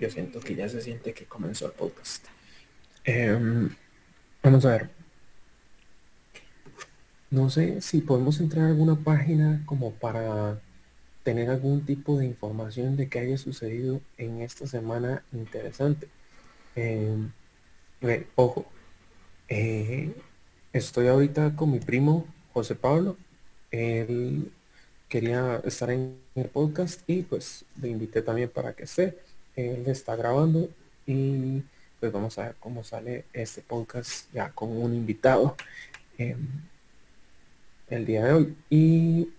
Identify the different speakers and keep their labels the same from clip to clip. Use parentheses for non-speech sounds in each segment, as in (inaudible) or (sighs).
Speaker 1: Yo siento que ya se siente que comenzó el podcast. Em, vamos a ver. No sé si podemos entrar a alguna página como para tener algún tipo de información de que haya sucedido en esta semana interesante. Em, ojo, eh, estoy ahorita con mi primo José Pablo. Él quería estar en el podcast y pues le invité también para que esté. Él está grabando y pues vamos a ver cómo sale este podcast ya con un invitado em, el día de hoy. Y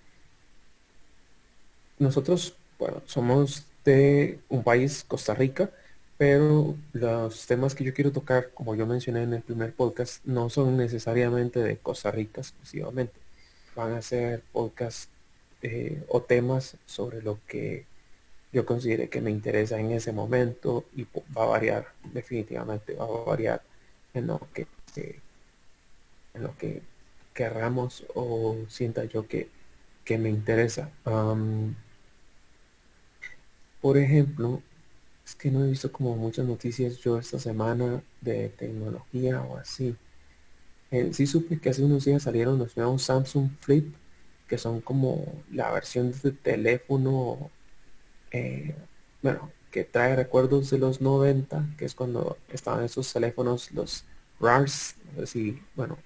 Speaker 1: nosotros, bueno, somos de un país, Costa Rica, pero los temas que yo quiero tocar, como yo mencioné en el primer podcast, no son necesariamente de Costa Rica exclusivamente. Van a ser podcasts eh, o temas sobre lo que yo considere que me interesa en ese momento y va a variar definitivamente va a variar en lo que en lo que querramos o sienta yo que, que me interesa. Por ejemplo es que no he visto como muchas noticias yo esta semana de tecnología o así. Eh, sí supe que hace unos días salieron los nuevos Samsung Flip que son como la versión de teléfono, eh, bueno, que trae recuerdos de los 90, que es cuando estaban esos teléfonos, los RARs, no sé si, bueno,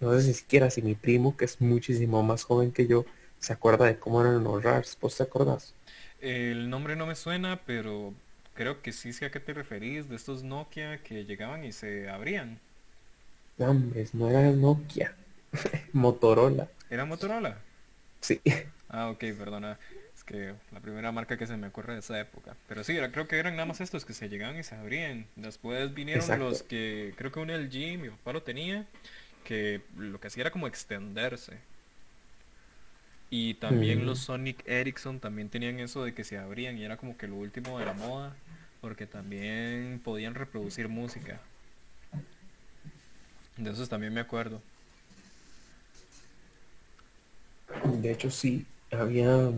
Speaker 1: no sé si siquiera si mi primo, que es muchísimo más joven que yo, se acuerda de cómo eran los RARs, ¿vos te acordás?
Speaker 2: El nombre no me suena, pero creo que sí sé a qué te referís, de estos Nokia que llegaban y se abrían.
Speaker 1: No, no era Nokia, (laughs) Motorola.
Speaker 2: ¿Era Motorola?
Speaker 1: Sí.
Speaker 2: Ah, ok, perdona. Es que la primera marca que se me ocurre de esa época. Pero sí, creo que eran nada más estos que se llegaban y se abrían. Después vinieron los que, creo que un LG, mi papá lo tenía, que lo que hacía era como extenderse. Y también los Sonic Ericsson también tenían eso de que se abrían y era como que lo último de la moda, porque también podían reproducir música. De esos también me acuerdo.
Speaker 1: De hecho, sí, había,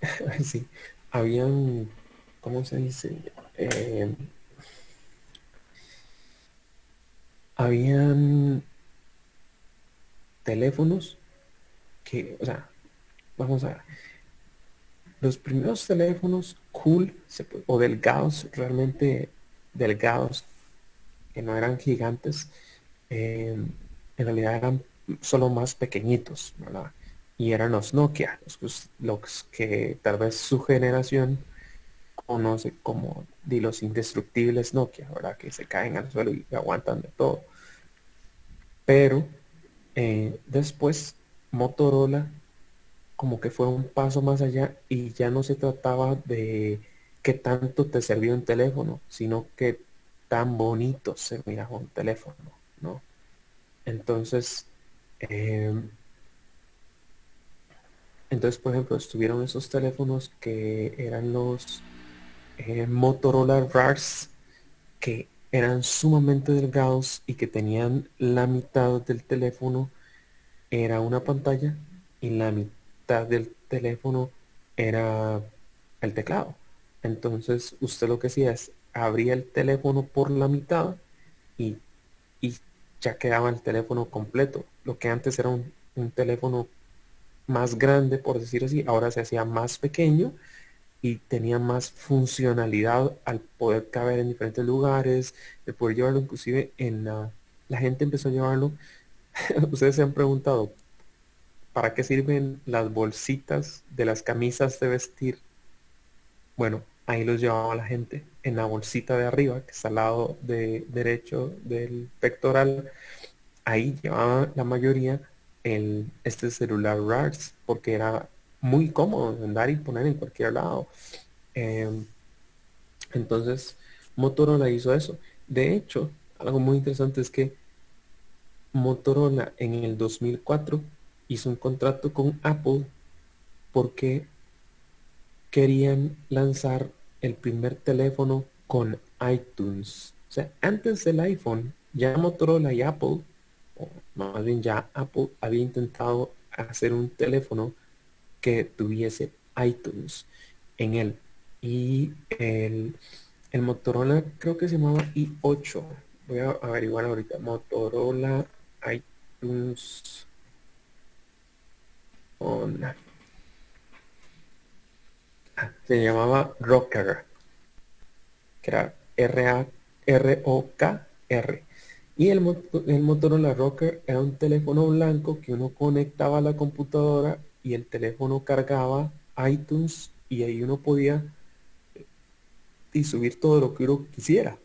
Speaker 1: (laughs) sí, habían, ¿cómo se dice? Eh, habían teléfonos que, o sea, vamos a ver, los primeros teléfonos cool o delgados, realmente delgados, que no eran gigantes, eh, en realidad eran solo más pequeñitos, ¿verdad? Y eran los Nokia, los, que tal vez su generación conoce como de los indestructibles Nokia, ¿verdad? Que se caen al suelo y aguantan de todo. Pero eh, después Motorola como que fue un paso más allá y ya no se trataba de qué tanto te servía un teléfono, sino que tan bonito se mira un teléfono, ¿no? Entonces, Em, entonces, por ejemplo, estuvieron esos teléfonos que eran los eh, Motorola RARs, que eran sumamente delgados y que tenían la mitad del teléfono era una pantalla y la mitad del teléfono era el teclado. Entonces usted lo que hacía es abría el teléfono por la mitad y, y ya quedaba el teléfono completo. Lo que antes era un, teléfono más grande, por decir así, ahora se hacía más pequeño y tenía más funcionalidad al poder caber en diferentes lugares, de poder llevarlo inclusive en la... La gente empezó a llevarlo. (laughs) Ustedes se han preguntado, ¿para qué sirven las bolsitas de las camisas de vestir? Bueno, ahí los llevaba la gente en la bolsita de arriba, que está al lado de derecho del pectoral. Ahí llevaba la mayoría el, este celular RARS, porque era muy cómodo andar y poner en cualquier lado. Em, entonces, Motorola hizo eso. De hecho, algo muy interesante es que Motorola en el 2004 hizo un contrato con Apple porque querían lanzar el primer teléfono con iTunes. O sea, antes del iPhone, ya Motorola y Apple, o más bien ya Apple había intentado hacer un teléfono que tuviese iTunes en él. Y el, Motorola creo que se llamaba i8. Voy a averiguar ahorita. Motorola iTunes ah, se llamaba Rocker. Que era R-A-R-O-K-R. Y el, el Motorola Rocker era un teléfono blanco que uno conectaba a la computadora y el teléfono cargaba iTunes y ahí uno podía eh, y subir todo lo que uno quisiera.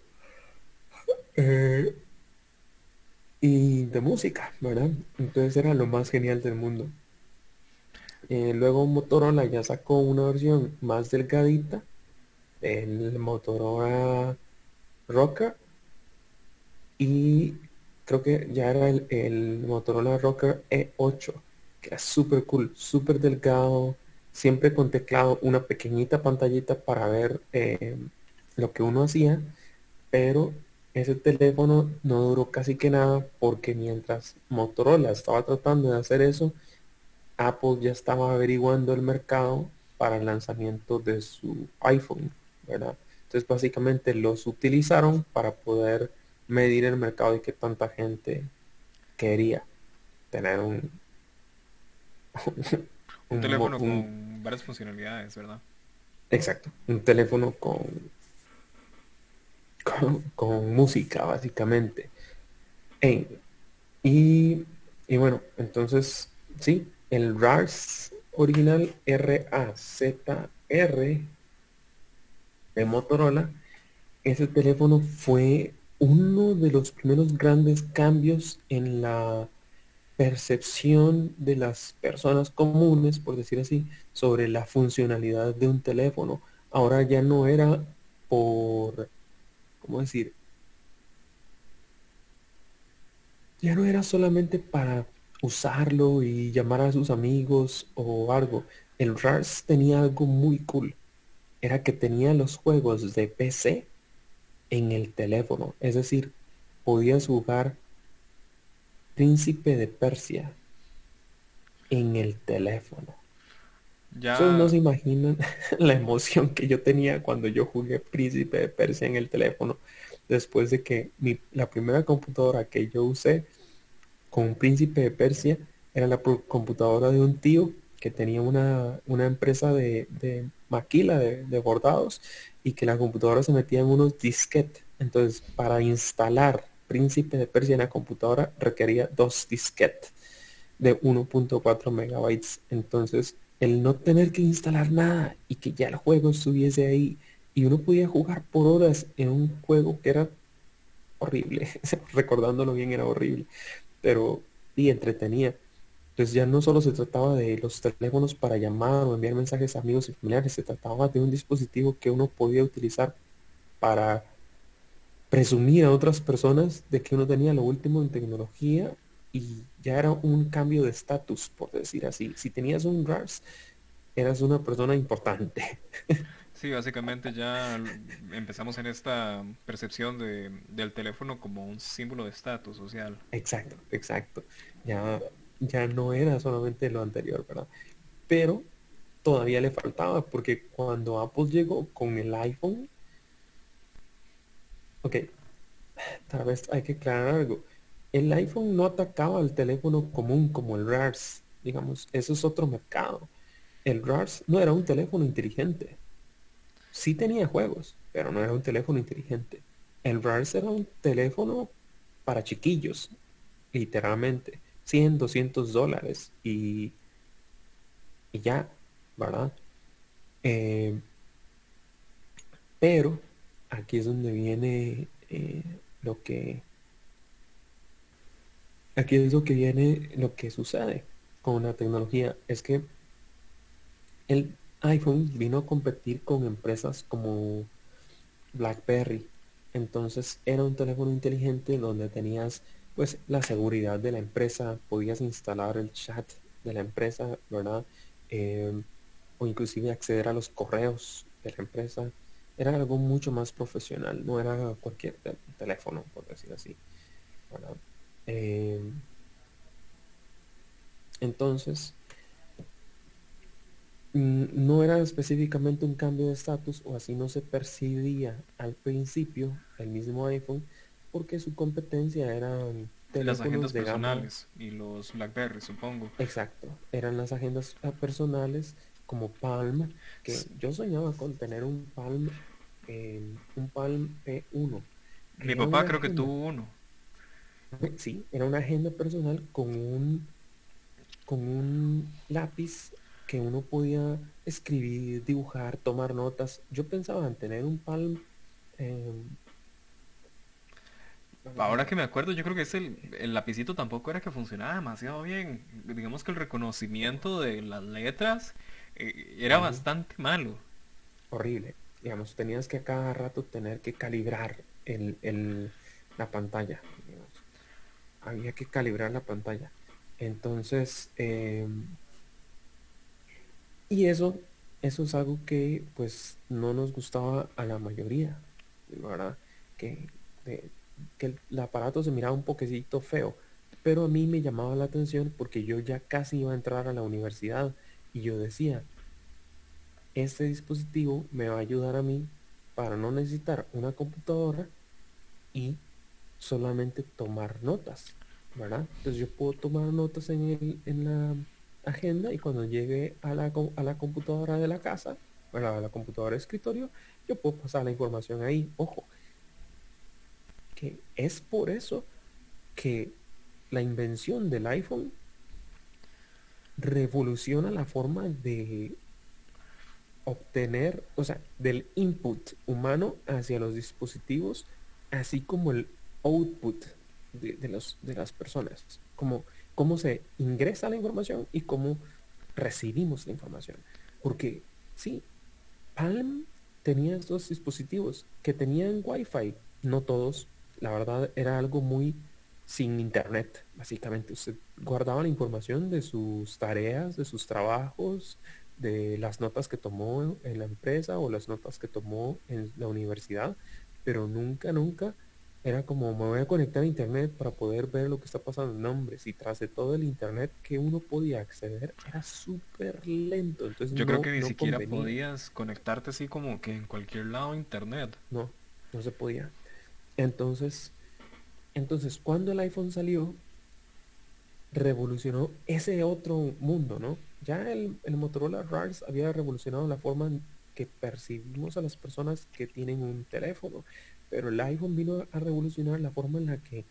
Speaker 1: Eh, y de música, ¿verdad? Entonces era lo más genial del mundo. Eh, luego Motorola ya sacó una versión más delgadita, el Motorola Rocker y creo que ya era el, Motorola Rocker E8, que era súper cool, súper delgado, siempre con teclado, una pequeñita pantallita para ver eh, lo que uno hacía, pero ese teléfono no duró casi que nada porque mientras Motorola estaba tratando de hacer eso, Apple ya estaba averiguando el mercado para el lanzamiento de su iPhone, ¿verdad? Entonces básicamente los utilizaron para poder medir el mercado y que tanta gente quería tener un, (laughs)
Speaker 2: un, teléfono con varias funcionalidades, ¿verdad?
Speaker 1: Exacto, un teléfono con, con, música, básicamente. y, y bueno, entonces, sí, el RARS original R-A-Z-R de Motorola, ese teléfono fue uno de los primeros grandes cambios en la percepción de las personas comunes, por decir así, sobre la funcionalidad de un teléfono. Ahora ya no era por, ¿cómo decir? Ya no era solamente para usarlo y llamar a sus amigos o algo. El RARS tenía algo muy cool. Era que tenía los juegos de PC en el teléfono. Es decir, podías jugar Príncipe de Persia en el teléfono. Ya... no se imaginan (laughs) la emoción que yo tenía cuando yo jugué Príncipe de Persia en el teléfono. Después de que mi, la primera computadora que yo usé con Príncipe de Persia era la computadora de un tío que tenía una, una empresa de, de maquila, de, de bordados, y que la computadora se metía en unos disquetes. Entonces, para instalar Príncipe de Persia en la computadora requería dos disquetes de 1.4 megabytes. Entonces, el no tener que instalar nada y que ya el juego estuviese ahí y uno podía jugar por horas en un juego que era horrible, (laughs) recordándolo bien era horrible, pero y entretenía. Entonces ya no solo se trataba de los teléfonos para llamar o enviar mensajes a amigos y familiares, se trataba de un dispositivo que uno podía utilizar para presumir a otras personas de que uno tenía lo último en tecnología y ya era un cambio de estatus, por decir así. Si tenías un RARS, eras una persona importante. (laughs)
Speaker 2: Sí, básicamente ya empezamos en esta percepción de, del teléfono como un símbolo de estatus social.
Speaker 1: Exacto, exacto. Ya ya no era solamente lo anterior, ¿verdad? Pero todavía le faltaba, porque cuando Apple llegó con el iPhone, ok, tal vez hay que aclarar algo. El iPhone no atacaba al teléfono común como el RARS, digamos, eso es otro mercado. El RARS no era un teléfono inteligente. Sí tenía juegos, pero no era un teléfono inteligente. El RARS era un teléfono para chiquillos, literalmente. 100, 200 dólares y, y ya, ¿verdad? Eh, pero aquí es donde viene eh, lo que aquí es lo que viene lo que sucede con la tecnología es que el iPhone vino a competir con empresas como BlackBerry entonces era un teléfono inteligente donde tenías pues la seguridad de la empresa, podías instalar el chat de la empresa, ¿verdad? Em, o inclusive acceder a los correos de la empresa. Era algo mucho más profesional, no era cualquier teléfono, por decir así. ¿verdad? Em, entonces, no era específicamente un cambio de estatus o así no se percibía al principio el mismo iPhone porque su competencia eran
Speaker 2: las agendas personales y los BlackBerry supongo.
Speaker 1: Exacto eran las agendas ah, personales como Palm que yo soñaba con tener un Palm un Palm P1
Speaker 2: mi papá creo que tuvo uno.
Speaker 1: Sí era una agenda personal con un con un lápiz que uno podía escribir, dibujar, tomar notas. Yo pensaba en tener un Palm. Em,
Speaker 2: Ahora que me acuerdo, yo creo que ese, el lapicito tampoco era que funcionaba demasiado bien. Digamos que el reconocimiento de las letras eh, era bastante malo.
Speaker 1: Horrible. Digamos, tenías que a cada rato tener que calibrar el, la pantalla. Había que calibrar la pantalla. Entonces, em, y eso, eso es algo que pues no nos gustaba a la mayoría, ¿verdad? Que, que el, aparato se miraba un poquecito feo, pero a mí me llamaba la atención porque yo ya casi iba a entrar a la universidad y yo decía, este dispositivo me va a ayudar a mí para no necesitar una computadora y solamente tomar notas, ¿verdad? Entonces yo puedo tomar notas en, el, en la agenda y cuando llegue a la, a la computadora de la casa, bueno, a la computadora de escritorio, yo puedo pasar la información ahí. Ojo, que es por eso que la invención del iPhone revoluciona la forma de obtener, o sea, del input humano hacia los dispositivos, así como el output de, de, los, de las personas. Como cómo se ingresa la información y cómo recibimos la información. Porque sí, Palm tenía estos dispositivos que tenían Wi-Fi, no todos, la verdad era algo muy sin internet, básicamente. Usted guardaba la información de sus tareas, de sus trabajos, de las notas que tomó en la empresa o las notas que tomó en la universidad, pero nunca, nunca era como me voy a conectar a internet para poder ver lo que está pasando. No, hombre, si tras de todo el internet que uno podía acceder era súper lento. Entonces
Speaker 2: Yo creo que ni siquiera podías conectarte así como que en cualquier lado a internet.
Speaker 1: No, no se podía. Entonces, entonces cuando el iPhone salió, revolucionó ese otro mundo, ¿no? Ya el, el Motorola RARS había revolucionado la forma que percibimos a las personas que tienen un teléfono pero el iPhone vino a revolucionar la forma en la que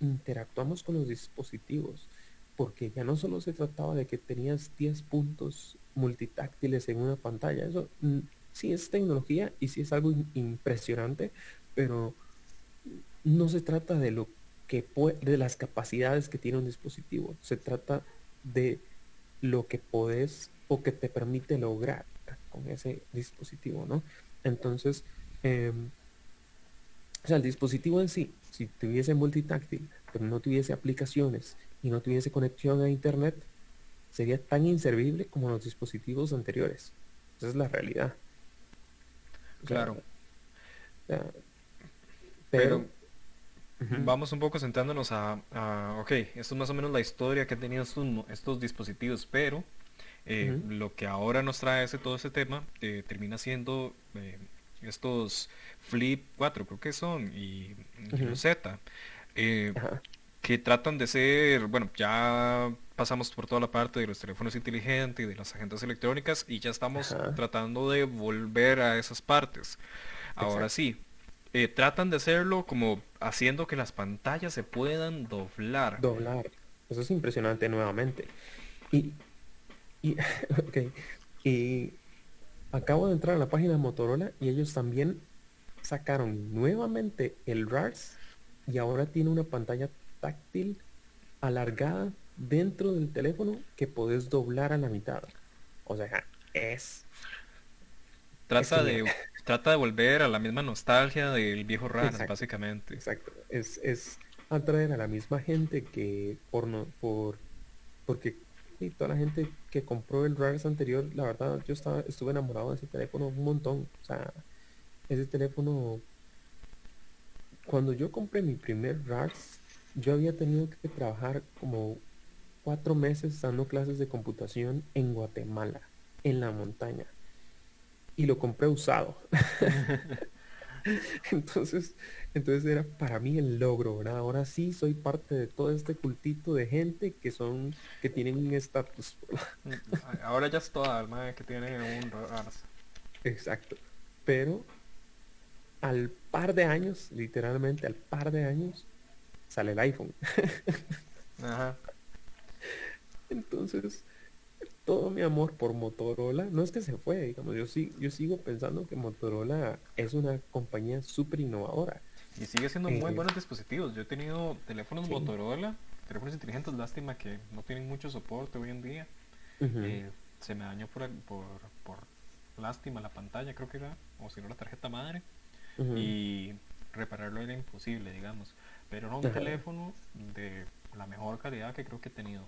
Speaker 1: interactuamos con los dispositivos, porque ya no solo se trataba de que tenías 10 puntos multitáctiles en una pantalla, eso mm, sí es tecnología y sí es algo impresionante, pero no se trata de lo que de las capacidades que tiene un dispositivo, se trata de lo que puedes o que te permite lograr con ese dispositivo, ¿no? Entonces, em, o sea, el dispositivo en sí, si tuviese multitáctil, pero no tuviese aplicaciones y no tuviese conexión a internet, sería tan inservible como los dispositivos anteriores. Esa es la realidad.
Speaker 2: claro. pero, vamos un poco sentándonos a, ok, esto es más o menos la historia que han tenido estos, dispositivos, pero eh, lo que ahora nos trae ese, todo ese tema eh, termina siendo eh, estos Flip 4 creo que son, y Z, eh, que tratan de ser, bueno, ya pasamos por toda la parte de los teléfonos inteligentes y de las agendas electrónicas y ya estamos tratando de volver a esas partes. Ahora sí, eh, tratan de hacerlo como haciendo que las pantallas se puedan doblar.
Speaker 1: Doblar. Eso es impresionante nuevamente. Y, y, (laughs) y acabo de entrar a la página de Motorola y ellos también sacaron nuevamente el RARS y ahora tiene una pantalla táctil alargada dentro del teléfono que podés doblar a la mitad. O sea, es...
Speaker 2: Trata de, trata de volver a la misma nostalgia del viejo RARS, básicamente.
Speaker 1: Exacto. Es, es atraer a la misma gente que por no, por porque toda la gente que compró el RARS anterior, la verdad yo estaba, estuve enamorado de ese teléfono un montón. O sea, ese teléfono, cuando yo compré mi primer RARS, yo había tenido que trabajar como cuatro meses dando clases de computación en Guatemala. en la montaña. Y lo compré usado. (laughs) (laughs) entonces, entonces era para mí el logro, ¿verdad? Ahora sí soy parte de todo este cultito de gente que son, que tienen un estatus. (laughs)
Speaker 2: Ahora ya es toda alma que tiene un
Speaker 1: Exacto. Pero al par de años, literalmente al par de años, sale el iPhone. (laughs) Ajá. Entonces, todo mi amor por Motorola, no es que se fue, digamos, yo, sí, yo sigo pensando que Motorola es una compañía súper innovadora.
Speaker 2: Y sigue siendo muy buenos dispositivos. Yo he tenido teléfonos Motorola, teléfonos inteligentes, lástima que no tienen mucho soporte hoy en día. Eh, se me dañó por, por, por, lástima la pantalla, creo que era, o si no la tarjeta madre. Y repararlo era imposible, digamos. Pero era un teléfono de la mejor calidad que creo que he tenido.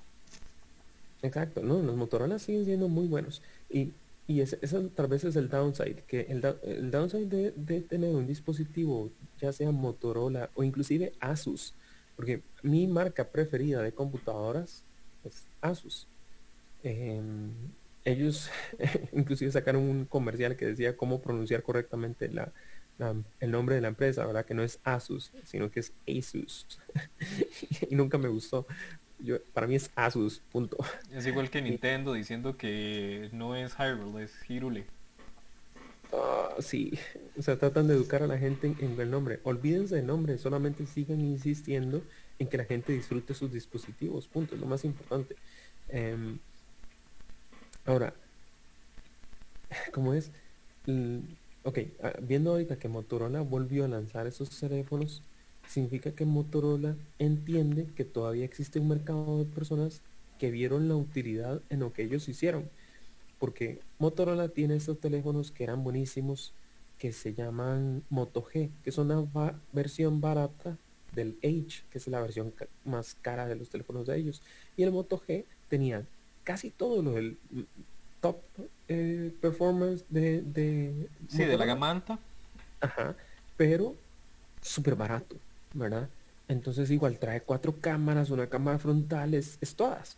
Speaker 1: Exacto, no, los Motorola siguen siendo muy buenos. Y, y ese, tal vez es el downside, que el, el downside de, tener un dispositivo, ya sea Motorola o inclusive Asus, porque mi marca preferida de computadoras es Asus. Em, ellos (laughs) inclusive sacaron un comercial que decía cómo pronunciar correctamente la, el nombre de la empresa, ¿verdad? Que no es Asus, sino que es Asus. (laughs) y nunca me gustó. Yo, para mí es Asus, punto.
Speaker 2: Es igual que (laughs) Nintendo diciendo que no es Hyrule, es Hirule.
Speaker 1: Ah, sí, o sea, tratan de educar a la gente en, el nombre. Olvídense del nombre, solamente sigan insistiendo en que la gente disfrute sus dispositivos, punto, es lo más importante. Em, ahora, (sighs) ¿cómo es? Ok, ah, viendo ahorita que Motorola volvió a lanzar esos teléfonos, significa que Motorola entiende que todavía existe un mercado de personas que vieron la utilidad en lo que ellos hicieron. Porque Motorola tiene estos teléfonos que eran buenísimos, que se llaman Moto G, que son una versión barata del H, que es la versión más cara de los teléfonos de ellos. Y el Moto G tenía casi todo lo del top eh, performance de, de
Speaker 2: sí, de la gama alta.
Speaker 1: Ajá, pero súper barato, ¿verdad? Entonces igual trae cuatro cámaras, una cámara frontal, es, todas.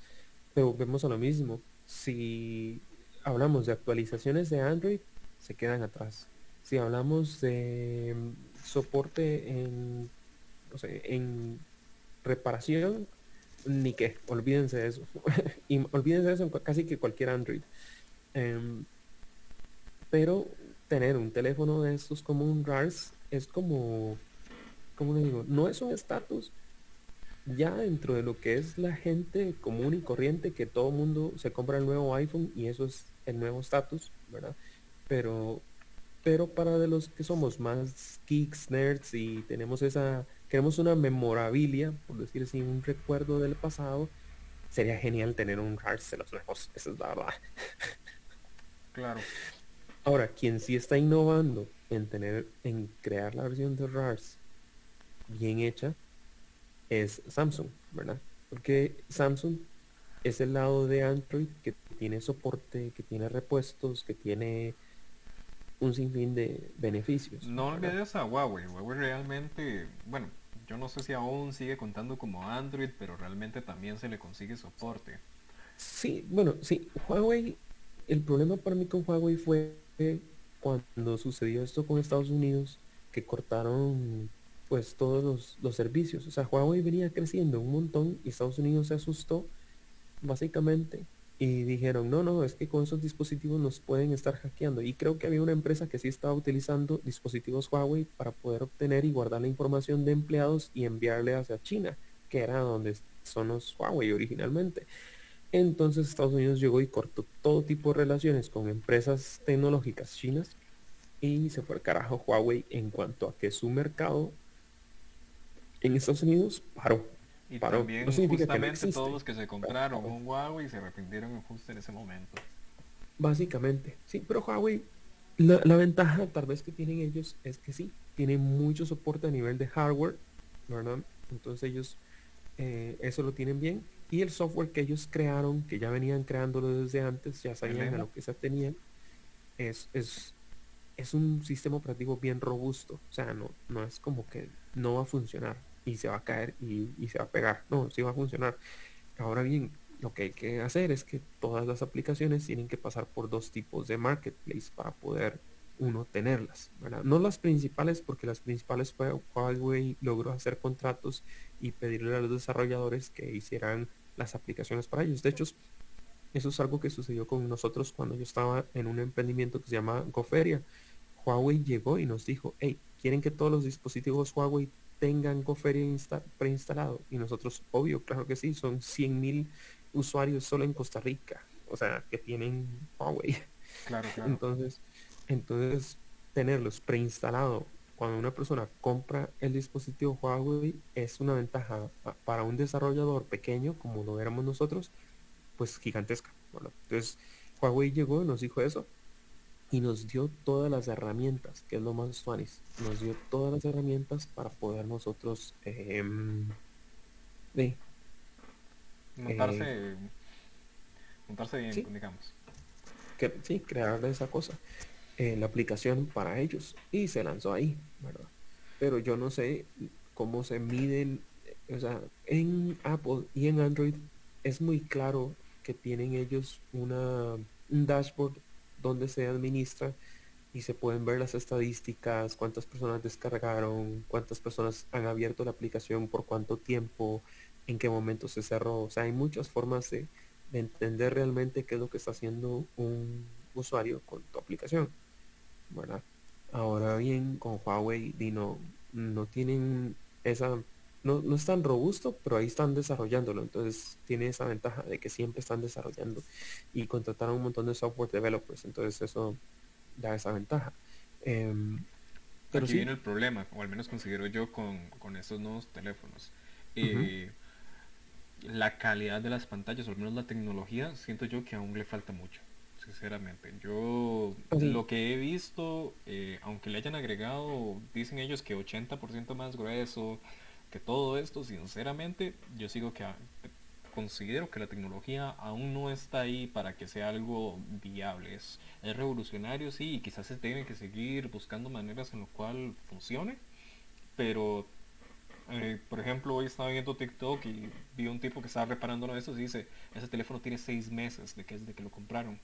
Speaker 1: Pero vemos a lo mismo. Si hablamos de actualizaciones de Android, se quedan atrás. Si hablamos de mm, soporte en, no sé, en reparación, ni que, olvídense de eso. (laughs) y olvídense de eso en casi que cualquier Android. Em, pero tener un teléfono de estos como un RARS es como, como le digo, no es un estatus ya dentro de lo que es la gente común y corriente que todo mundo se compra el nuevo iPhone y eso es el nuevo estatus, ¿verdad? Pero pero para de los que somos más geeks, nerds y tenemos esa queremos una memorabilia, por decir así, un recuerdo del pasado, sería genial tener un RARS de los nuevos, esa es la verdad.
Speaker 2: Claro.
Speaker 1: Ahora, quien sí está innovando en tener, en crear la versión de RARS bien hecha, es Samsung, ¿verdad? Porque Samsung es el lado de Android que tiene soporte, que tiene repuestos, que tiene un sinfín de beneficios.
Speaker 2: No olvides a Huawei. Huawei realmente, bueno, yo no sé si aún sigue contando como Android, pero realmente también se le consigue soporte.
Speaker 1: Sí, bueno, sí, Huawei el problema para mí con Huawei fue cuando sucedió esto con Estados Unidos, que cortaron pues todos los, servicios. O sea, Huawei venía creciendo un montón y Estados Unidos se asustó básicamente y dijeron, no, no, es que con esos dispositivos nos pueden estar hackeando. Y creo que había una empresa que sí estaba utilizando dispositivos Huawei para poder obtener y guardar la información de empleados y enviarle hacia China, que era donde son los Huawei originalmente. Entonces Estados Unidos llegó y cortó todo tipo de relaciones con empresas tecnológicas chinas y se fue al carajo Huawei en cuanto a que su mercado en Estados Unidos paró.
Speaker 2: Y también justamente todos los que se compraron un Huawei se arrepintieron justo en ese momento.
Speaker 1: Básicamente, sí, pero Huawei, la, la, ventaja tal vez que tienen ellos es que sí, tienen mucho soporte a nivel de hardware, ¿verdad? Entonces ellos eh, eso lo tienen bien y el software que ellos crearon, que ya venían creándolo desde antes, ya sabían a lo que se tenían, es, es, es un sistema operativo bien robusto. O sea, no, no es como que no va a funcionar y se va a caer y, se va a pegar. No, sí va a funcionar. Ahora bien, lo que hay que hacer es que todas las aplicaciones tienen que pasar por dos tipos de marketplace para poder uno tenerlas, No las principales, porque las principales fue Huawei logró hacer contratos y pedirle a los desarrolladores que hicieran las aplicaciones para ellos. De hecho, eso es algo que sucedió con nosotros cuando yo estaba en un emprendimiento que se llama Goferia. Huawei llegó y nos dijo, hey, ¿quieren que todos los dispositivos Huawei tengan Goferia preinstalado? Y nosotros, obvio, claro que sí, son 100.000 usuarios solo en Costa Rica, o sea, que tienen Huawei.
Speaker 2: Claro, claro.
Speaker 1: Entonces, entonces, tenerlos preinstalados cuando una persona compra el dispositivo Huawei es una ventaja para un desarrollador pequeño como lo éramos nosotros, pues gigantesca. Bueno, entonces Huawei llegó y nos dijo eso y nos dio todas las herramientas, que es lo más suanis, nos dio todas las herramientas para poder nosotros eh,
Speaker 2: montarse, eh, montarse bien, digamos.
Speaker 1: Que, sí, crear esa cosa la aplicación para ellos y se lanzó ahí, ¿verdad? Pero yo no sé cómo se miden, o sea, en Apple y en Android es muy claro que tienen ellos una, un dashboard donde se administra y se pueden ver las estadísticas, cuántas personas descargaron, cuántas personas han abierto la aplicación, por cuánto tiempo, en qué momento se cerró. O sea, hay muchas formas de, de entender realmente qué es lo que está haciendo un usuario con tu aplicación. ¿verdad? Ahora bien, con Huawei no, no tienen esa, no, no es tan robusto, pero ahí están desarrollándolo, entonces tiene esa ventaja de que siempre están desarrollando y contrataron un montón de software developers, entonces eso da esa ventaja. Em,
Speaker 2: pero Aquí viene el problema, o al menos considero yo con, estos nuevos teléfonos. Eh, la calidad de las pantallas, o al menos la tecnología, siento yo que aún le falta mucho sinceramente. Yo lo que he visto, eh, aunque le hayan agregado, dicen ellos que 80% más grueso, que todo esto, sinceramente, yo sigo que considero que la tecnología aún no está ahí para que sea algo viable. Es, revolucionario, sí, y quizás se tiene que seguir buscando maneras en lo cual funcione, pero eh, por ejemplo, hoy estaba viendo TikTok y vi un tipo que estaba reparando eso y dice, ese teléfono tiene seis meses de que es de que lo compraron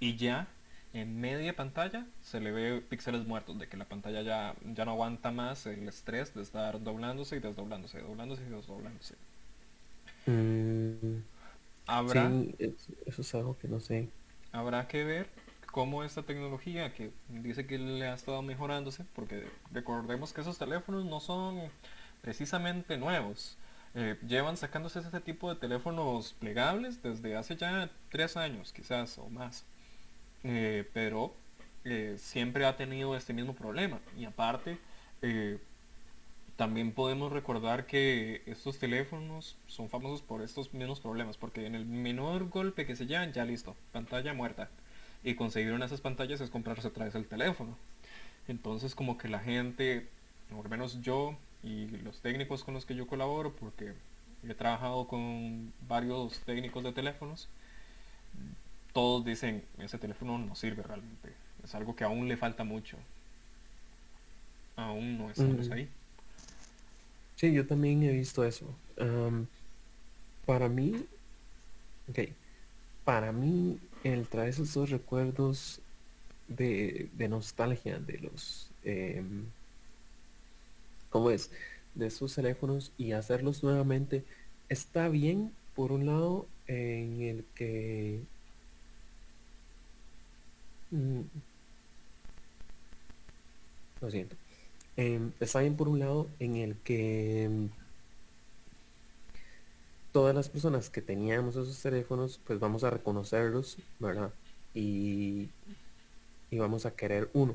Speaker 2: y ya en media pantalla se le ve píxeles muertos, de que la pantalla ya, ya no aguanta más el estrés de estar doblándose y desdoblándose, doblándose y desdoblándose.
Speaker 1: Mm, habrá, eso es algo que no sé.
Speaker 2: Habrá que ver cómo esta tecnología que dice que le ha estado mejorándose, porque recordemos que esos teléfonos no son precisamente nuevos. Eh, llevan sacándose ese tipo de teléfonos plegables desde hace ya tres años quizás o más. Eh, pero eh, siempre ha tenido este mismo problema. Y aparte, eh, también podemos recordar que estos teléfonos son famosos por estos mismos problemas, porque en el menor golpe que se llevan, ya listo, pantalla muerta. Y conseguir una de esas pantallas es comprarse otra vez el teléfono. Entonces como que la gente, o al menos yo y los técnicos con los que yo colaboro, porque he trabajado con varios técnicos de teléfonos, todos dicen, ese teléfono no sirve realmente. Es algo que aún le falta mucho. Aún no estamos ahí.
Speaker 1: Sí, yo también he visto eso. para mí, ok, para mí el traer esos dos recuerdos de, nostalgia de los, em, ¿cómo es? De esos teléfonos y hacerlos nuevamente está bien por un lado en el que. Lo siento. Em, está bien por un lado en el que em, todas las personas que teníamos esos teléfonos, pues vamos a reconocerlos, ¿verdad? Y, y vamos a querer uno.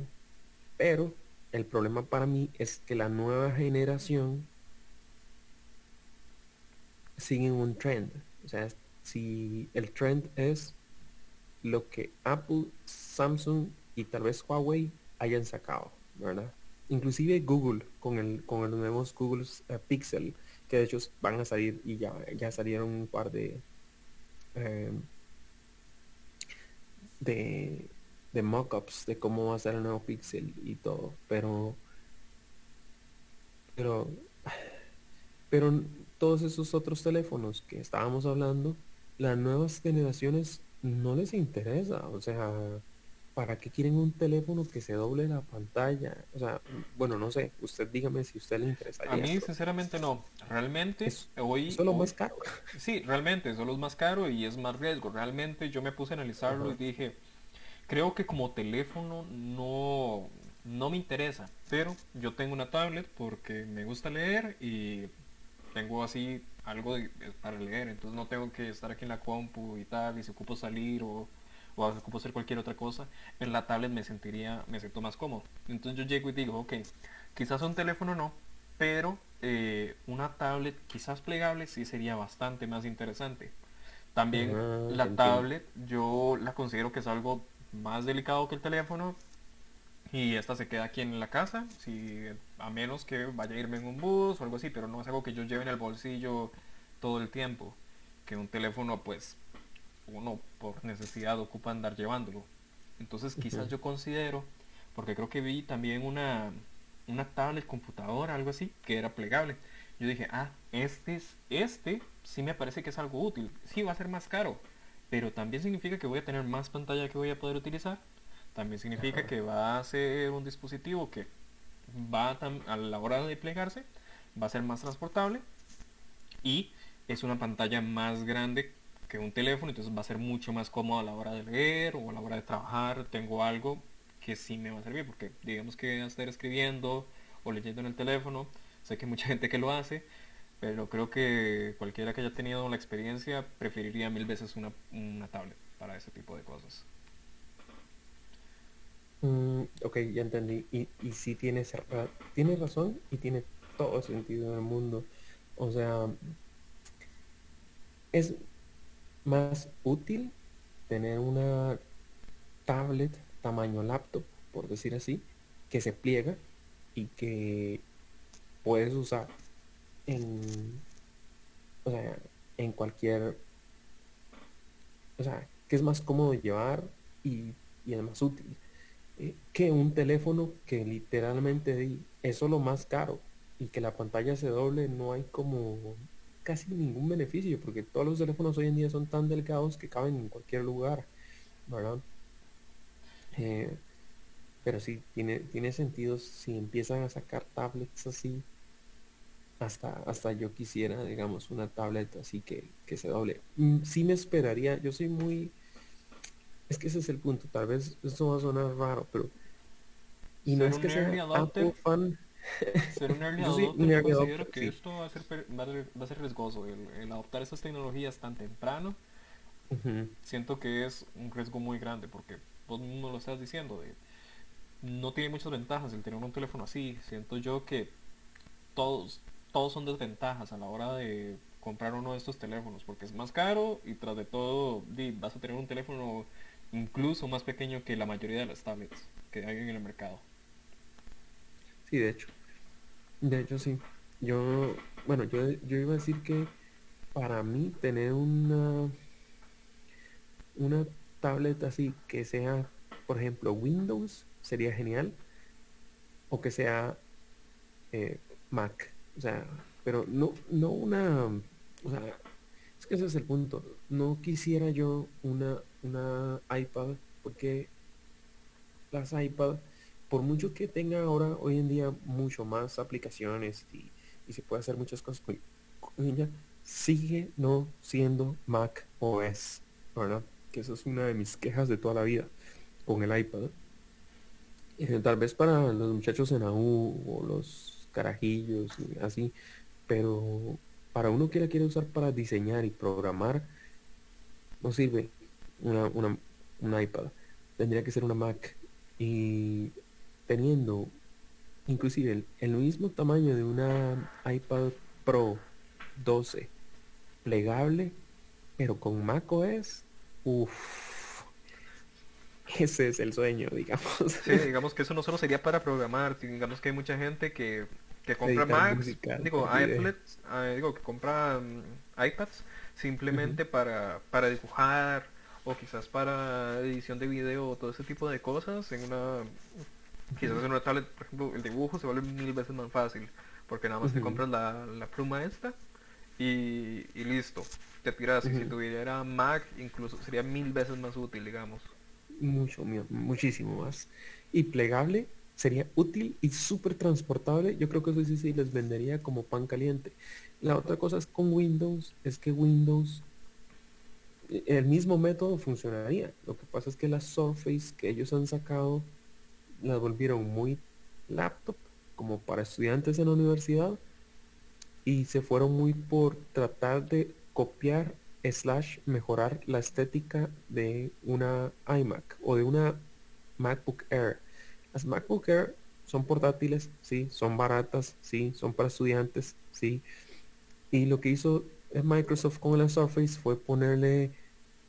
Speaker 1: Pero el problema para mí es que la nueva generación sigue un trend. O sea, si el trend es lo que Apple, Samsung y tal vez Huawei hayan sacado, ¿verdad? Inclusive Google con el con los nuevos Google eh, Pixel, que de hecho van a salir y ya, ya salieron un par de em, de, de mockups de cómo va a ser el nuevo Pixel y todo, pero pero pero todos esos otros teléfonos que estábamos hablando las nuevas generaciones no les interesa, o sea, ¿para qué quieren un teléfono que se doble la pantalla? O sea, bueno, no sé, usted dígame si a usted le interesaría.
Speaker 2: A mí, sinceramente, no. Realmente,
Speaker 1: es
Speaker 2: hoy...
Speaker 1: solo más caro.
Speaker 2: Sí, realmente, solo es más caro y es más riesgo. Realmente yo me puse a analizarlo y dije, creo que como teléfono no, no me interesa, pero yo tengo una tablet porque me gusta leer y tengo así algo para leer, entonces no tengo que estar aquí en la compu y tal, y si ocupo salir o, o ocupo hacer cualquier otra cosa, en la tablet me sentiría, me siento más cómodo. Entonces yo llego y digo, ok, quizás un teléfono no, pero eh, una tablet quizás plegable sí sería bastante más interesante. También ah, la tablet yo la considero que es algo más delicado que el teléfono y esta se queda aquí en la casa, si, a menos que vaya a irme en un bus o algo así, pero no es algo que yo lleve en el bolsillo todo el tiempo, que un teléfono pues uno por necesidad ocupa andar llevándolo. Entonces quizás yo considero, porque creo que vi también una, una tablet computadora, algo así, que era plegable. Yo dije, ah, este, es, este sí me parece que es algo útil. Sí, va a ser más caro, pero también significa que voy a tener más pantalla que voy a poder utilizar también significa que va a ser un dispositivo que va a, la hora de plegarse, va a ser más transportable y es una pantalla más grande que un teléfono, entonces va a ser mucho más cómodo a la hora de leer o a la hora de trabajar. Tengo algo que sí me va a servir, porque digamos que estar escribiendo o leyendo en el teléfono, sé que hay mucha (laughs) gente que lo hace, pero creo que cualquiera que haya tenido la experiencia preferiría mil veces una, una tablet para ese tipo de cosas.
Speaker 1: Mm, ok, ya entendí. Y, y sí tiene, tiene razón y tiene todo sentido en el mundo. O sea, es más útil tener una tablet tamaño laptop, por decir así, que se pliega y que puedes usar en, o sea, en cualquier, o sea, que es más cómodo llevar y, y es más útil que un teléfono que literalmente es solo más caro y que la pantalla se doble, no hay como casi ningún beneficio, porque todos los teléfonos hoy en día son tan delgados que caben en cualquier lugar, ¿verdad? Eh, pero sí, tiene, tiene sentido si empiezan a sacar tablets así. Hasta, hasta yo quisiera, digamos, una tablet así que, que se doble. Mm, sí me esperaría, yo soy muy es que ese es el punto. Tal vez esto va a sonar raro, pero. Y no es que sea Apple fan.
Speaker 2: Ser un early adopter, considero que esto va a ser, va a ser riesgoso. El, adoptar esas tecnologías tan temprano, siento que es un riesgo muy grande porque vos mismo lo estás diciendo. De, no tiene muchas ventajas el tener un teléfono así. Siento yo que todos, todos son desventajas a la hora de comprar uno de estos teléfonos porque es más caro y tras de todo vas a tener un teléfono incluso más pequeño que la mayoría de las tablets que hay en el mercado.
Speaker 1: Sí, de hecho. De hecho, sí. Yo, bueno, yo, yo iba a decir que para mí tener una, una tablet así que sea, por ejemplo, Windows sería genial. O que sea eh, Mac. O sea, pero no, no una, o sea, es que ese es el punto. No quisiera yo una una iPad, porque las iPad, por mucho que tenga ahora hoy en día mucho más aplicaciones y, se puede hacer muchas cosas con, ella, sigue no siendo Mac OS, ¿verdad? Que eso es una de mis quejas de toda la vida con el iPad. Eh, tal vez para los muchachos en AU o los carajillos y así, pero para uno que la quiere usar para diseñar y programar, no sirve una, una, iPad. Tendría que ser una Mac. Y teniendo inclusive el, mismo tamaño de una iPad Pro 12 plegable, pero con Mac OS, uff, (laughs) ese es el sueño, digamos.
Speaker 2: Sí, digamos que eso no solo sería para programar, digamos que hay mucha gente que, que compra Macs, digo, iPads, ah, digo, que compra mm, iPads simplemente para, para dibujar, o quizás para edición de video o todo ese tipo de cosas en una quizás en una tablet por ejemplo el dibujo se vuelve mil veces más fácil porque nada más te compras la, la, pluma esta y, listo, te tiras. Y si tuviera Mac, incluso sería mil veces más útil, digamos.
Speaker 1: Mucho, muchísimo más. Y plegable sería útil y súper transportable. Yo creo que eso sí, sí les vendería como pan caliente. La otra cosa es con Windows, es que Windows, el mismo método funcionaría. Lo que pasa es que la Surface que ellos han sacado, la volvieron muy laptop, como para estudiantes en la universidad, y se fueron muy por tratar de copiar slash mejorar la estética de una iMac o de una MacBook Air. Las MacBook Air son portátiles, sí, son baratas, sí, son para estudiantes, sí. Y lo que hizo Microsoft con la Surface fue ponerle,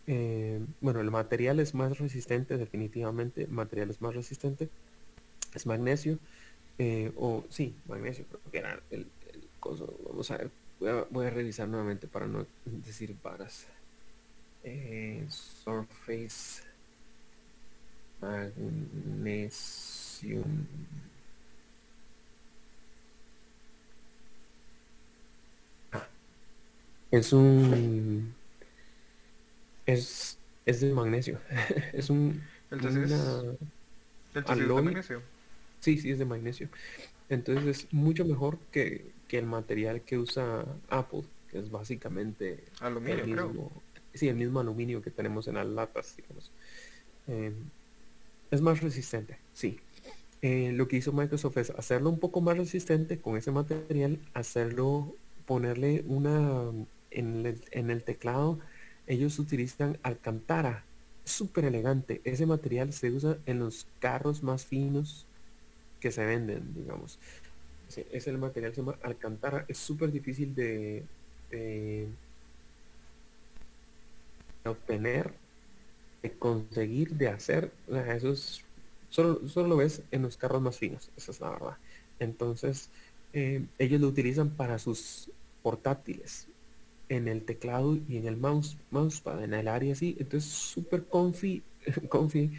Speaker 1: eh, bueno, el material es más resistente, definitivamente, material es más resistente, es magnesio, eh, o sí, magnesio, creo que era el, coso. Vamos a ver, voy a, revisar nuevamente para no decir varas. Eh, Surface Magnesium. Ah, es un es es de magnesio. (laughs) es un
Speaker 2: una, de magnesio.
Speaker 1: Sí, sí, es de magnesio. Entonces es mucho mejor que, el material que usa Apple, que es básicamente
Speaker 2: aluminio,
Speaker 1: el mismo, sí, el mismo aluminio que tenemos en las latas, digamos. Em, es más resistente, sí. Eh, lo que hizo Microsoft es hacerlo un poco más resistente con ese material, hacerlo, ponerle una en el, en el teclado. Ellos utilizan alcantara, súper elegante. Ese material se usa en los carros más finos que se venden, digamos. Es el material se llama alcantara. Es súper difícil de, obtener, de conseguir, de hacer. eso es, solo, solo lo ves en los carros más finos, esa es la verdad. Entonces, eh, ellos lo utilizan para sus portátiles, en el teclado y en el mouse, mousepad, en el área así. Entonces, súper comfy, (laughs) comfy,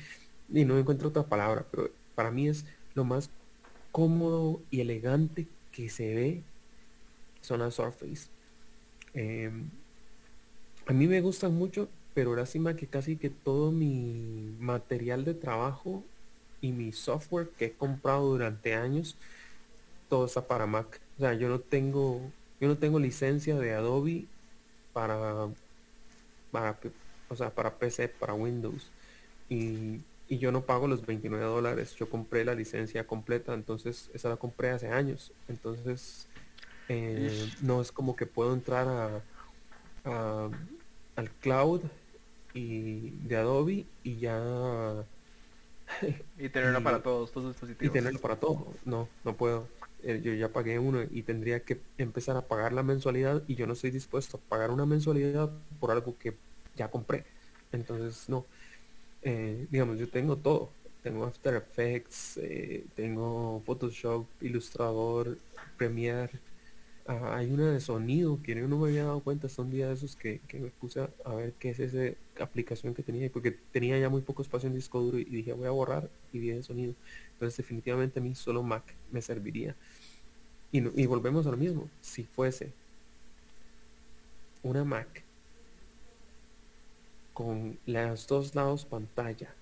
Speaker 1: y no encuentro otra palabra, pero para mí es lo más cómodo y elegante que se ve son las Surface. Em, a mí me gustan mucho, pero lástima que casi que todo mi material de trabajo y mi software que he comprado durante años, todo está para Mac. O sea, yo no tengo, yo no tengo licencia de Adobe para, para, o sea, para PC, para Windows. Y y yo no pago los 29 dólares. Yo compré la licencia completa, entonces esa la compré hace años. Entonces eh, no es como que puedo entrar a, al cloud y de Adobe y ya
Speaker 2: y tenerlo (laughs) para todos tus dispositivos.
Speaker 1: Y tenerlo para todo. No, no puedo. Eh, yo ya pagué uno y tendría que empezar a pagar la mensualidad y yo no estoy dispuesto a pagar una mensualidad por algo que ya compré. Entonces, no. Eh, digamos, yo tengo todo. Tengo After Effects, eh, tengo Photoshop, Illustrator, Premiere. Hay una de sonido que yo no me había dado cuenta hasta un día de esos que, me puse a, ver qué es esa aplicación que tenía, porque tenía ya muy poco espacio en disco duro y dije voy a borrar y vi de sonido. Entonces definitivamente a mí solo Mac me serviría. Y, volvemos a lo mismo. Si fuese una Mac con las dos lados pantalla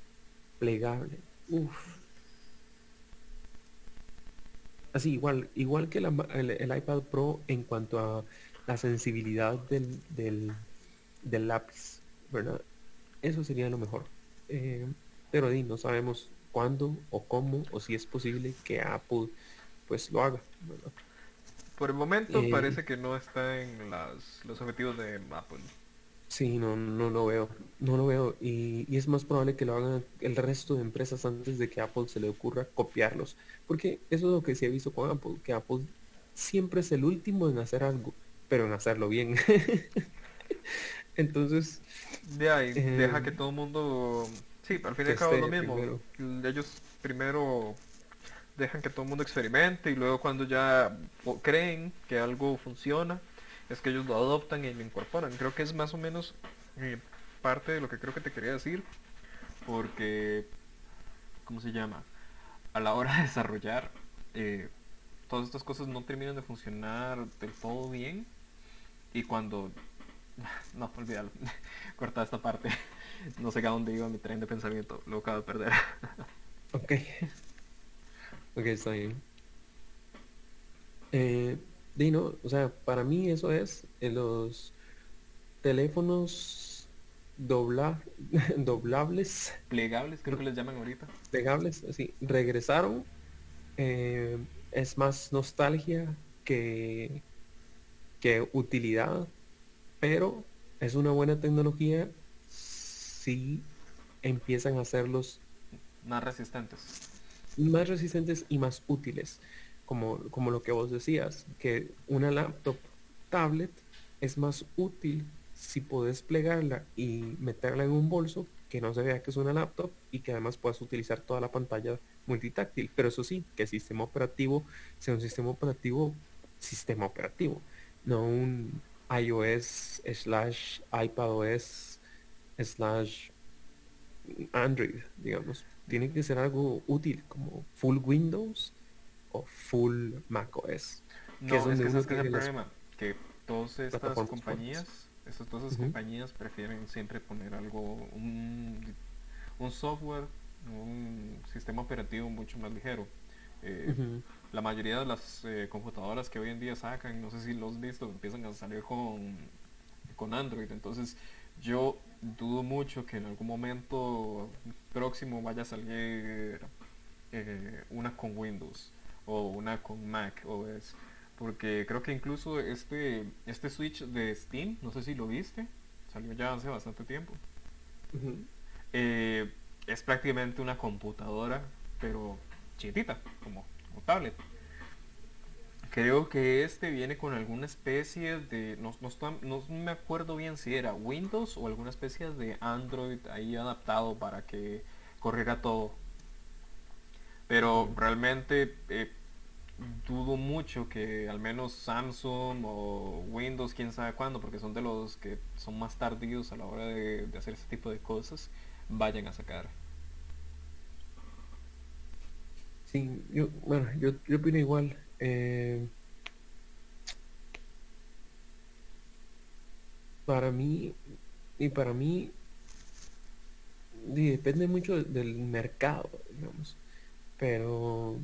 Speaker 1: plegable. Así igual, igual que el, iPad Pro en cuanto a la sensibilidad del, del, lápiz, ¿verdad? Eso sería lo mejor. Eh, pero no sabemos cuándo o cómo o si es posible que Apple pues lo haga.
Speaker 2: Por el momento eh, parece que no está en las, los objetivos de Apple.
Speaker 1: Sí, no, no lo veo, no lo veo. Y, es más probable que lo hagan el resto de empresas antes de que Apple se le ocurra copiarlos. Porque eso es lo que se ha visto con Apple, que Apple siempre es el último en hacer algo, pero en hacerlo bien. (laughs) Entonces...
Speaker 2: De ahí, deja eh, que todo el mundo... Sí, al fin y al cabo es lo mismo. Ellos primero dejan que todo el mundo experimente y luego cuando ya creen que algo funciona, es que ellos lo adoptan y lo incorporan. Creo que es más o menos eh, parte de lo que creo que te quería decir, porque, ¿cómo se llama? A la hora de desarrollar, eh, todas estas cosas no terminan de funcionar del todo bien. y cuando... (laughs) No, olvídalo. (laughs) Corta esta parte. (laughs) No sé a dónde iba mi tren de pensamiento. Lo acabo de perder. (laughs)
Speaker 1: ok. Ok, está bien. Eh, Dino, o sea, para mí eso es en los teléfonos dobla, (laughs) doblables.
Speaker 2: Plegables, creo que les llaman ahorita.
Speaker 1: Plegables, sí, regresaron. Eh, es más nostalgia que, que utilidad, pero es una buena tecnología si empiezan a hacerlos
Speaker 2: más resistentes.
Speaker 1: Más resistentes y más útiles como, como lo que vos decías, que una laptop tablet es más útil si podés plegarla y meterla en un bolso que no se vea que es una laptop y que además puedas utilizar toda la pantalla multitáctil. Pero eso sí, que el sistema operativo sea un sistema operativo, sistema operativo, no un iOS slash iPadOS slash Android, digamos. Tiene que ser algo útil como full Windows o full macOS.
Speaker 2: No, es, que es, el problema, que todas estas compañías, esas, todas esas compañías prefieren siempre poner algo, un, un software, un sistema operativo mucho más ligero. Eh, la mayoría de las eh, computadoras que hoy en día sacan, no sé si los has visto, empiezan a salir con, con Android. Entonces yo dudo mucho que en algún momento próximo vaya a salir eh, una con Windows o una con Mac OS. Porque creo que incluso este, este Switch de Steam, no sé si lo viste, salió ya hace bastante tiempo. Eh, es prácticamente una computadora, pero chiquitita, como, como tablet. Creo que este viene con alguna especie de, no, no, no, me acuerdo bien si era Windows o alguna especie de Android ahí adaptado para que corriera todo. Pero realmente eh, dudo mucho que al menos Samsung o Windows, quién sabe cuándo, porque son de los que son más tardíos a la hora de, hacer este tipo de cosas, vayan a sacar.
Speaker 1: Sí, yo, bueno, yo, yo opino igual. Eh, para mí, y para mí, depende mucho del mercado, digamos. Pero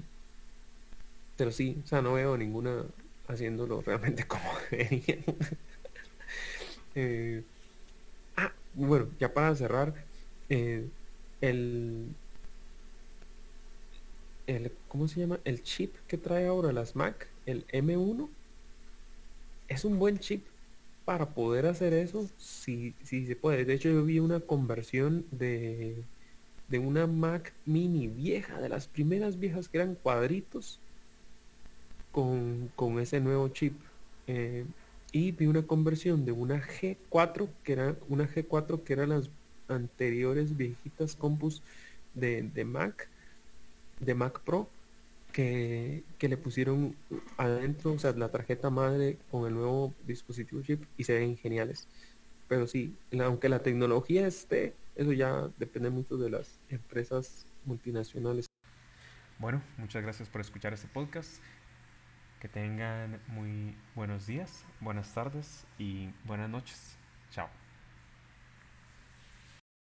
Speaker 1: pero sí, o sea, no veo ninguna haciéndolo realmente (laughs) como deberían. (laughs) Eh, ah, bueno, ya para cerrar, eh, el, el, ¿cómo se llama? El chip que trae ahora las Mac, el M1, es un buen chip para poder hacer eso, si, si se puede. De hecho, yo vi una conversión de, de una Mac mini vieja, de las primeras viejas que eran cuadritos, con, ese nuevo chip. Eh, y vi una conversión de una G4, que era una G4 que eran las anteriores viejitas compus de, Mac, de Mac Pro, que, le pusieron adentro, o sea, la tarjeta madre con el nuevo dispositivo chip y se ven geniales. Pero sí, aunque la tecnología esté, eso ya depende mucho de las empresas multinacionales.
Speaker 2: Bueno, muchas gracias por escuchar este podcast. Que tengan muy buenos días, buenas tardes y buenas noches. Chao.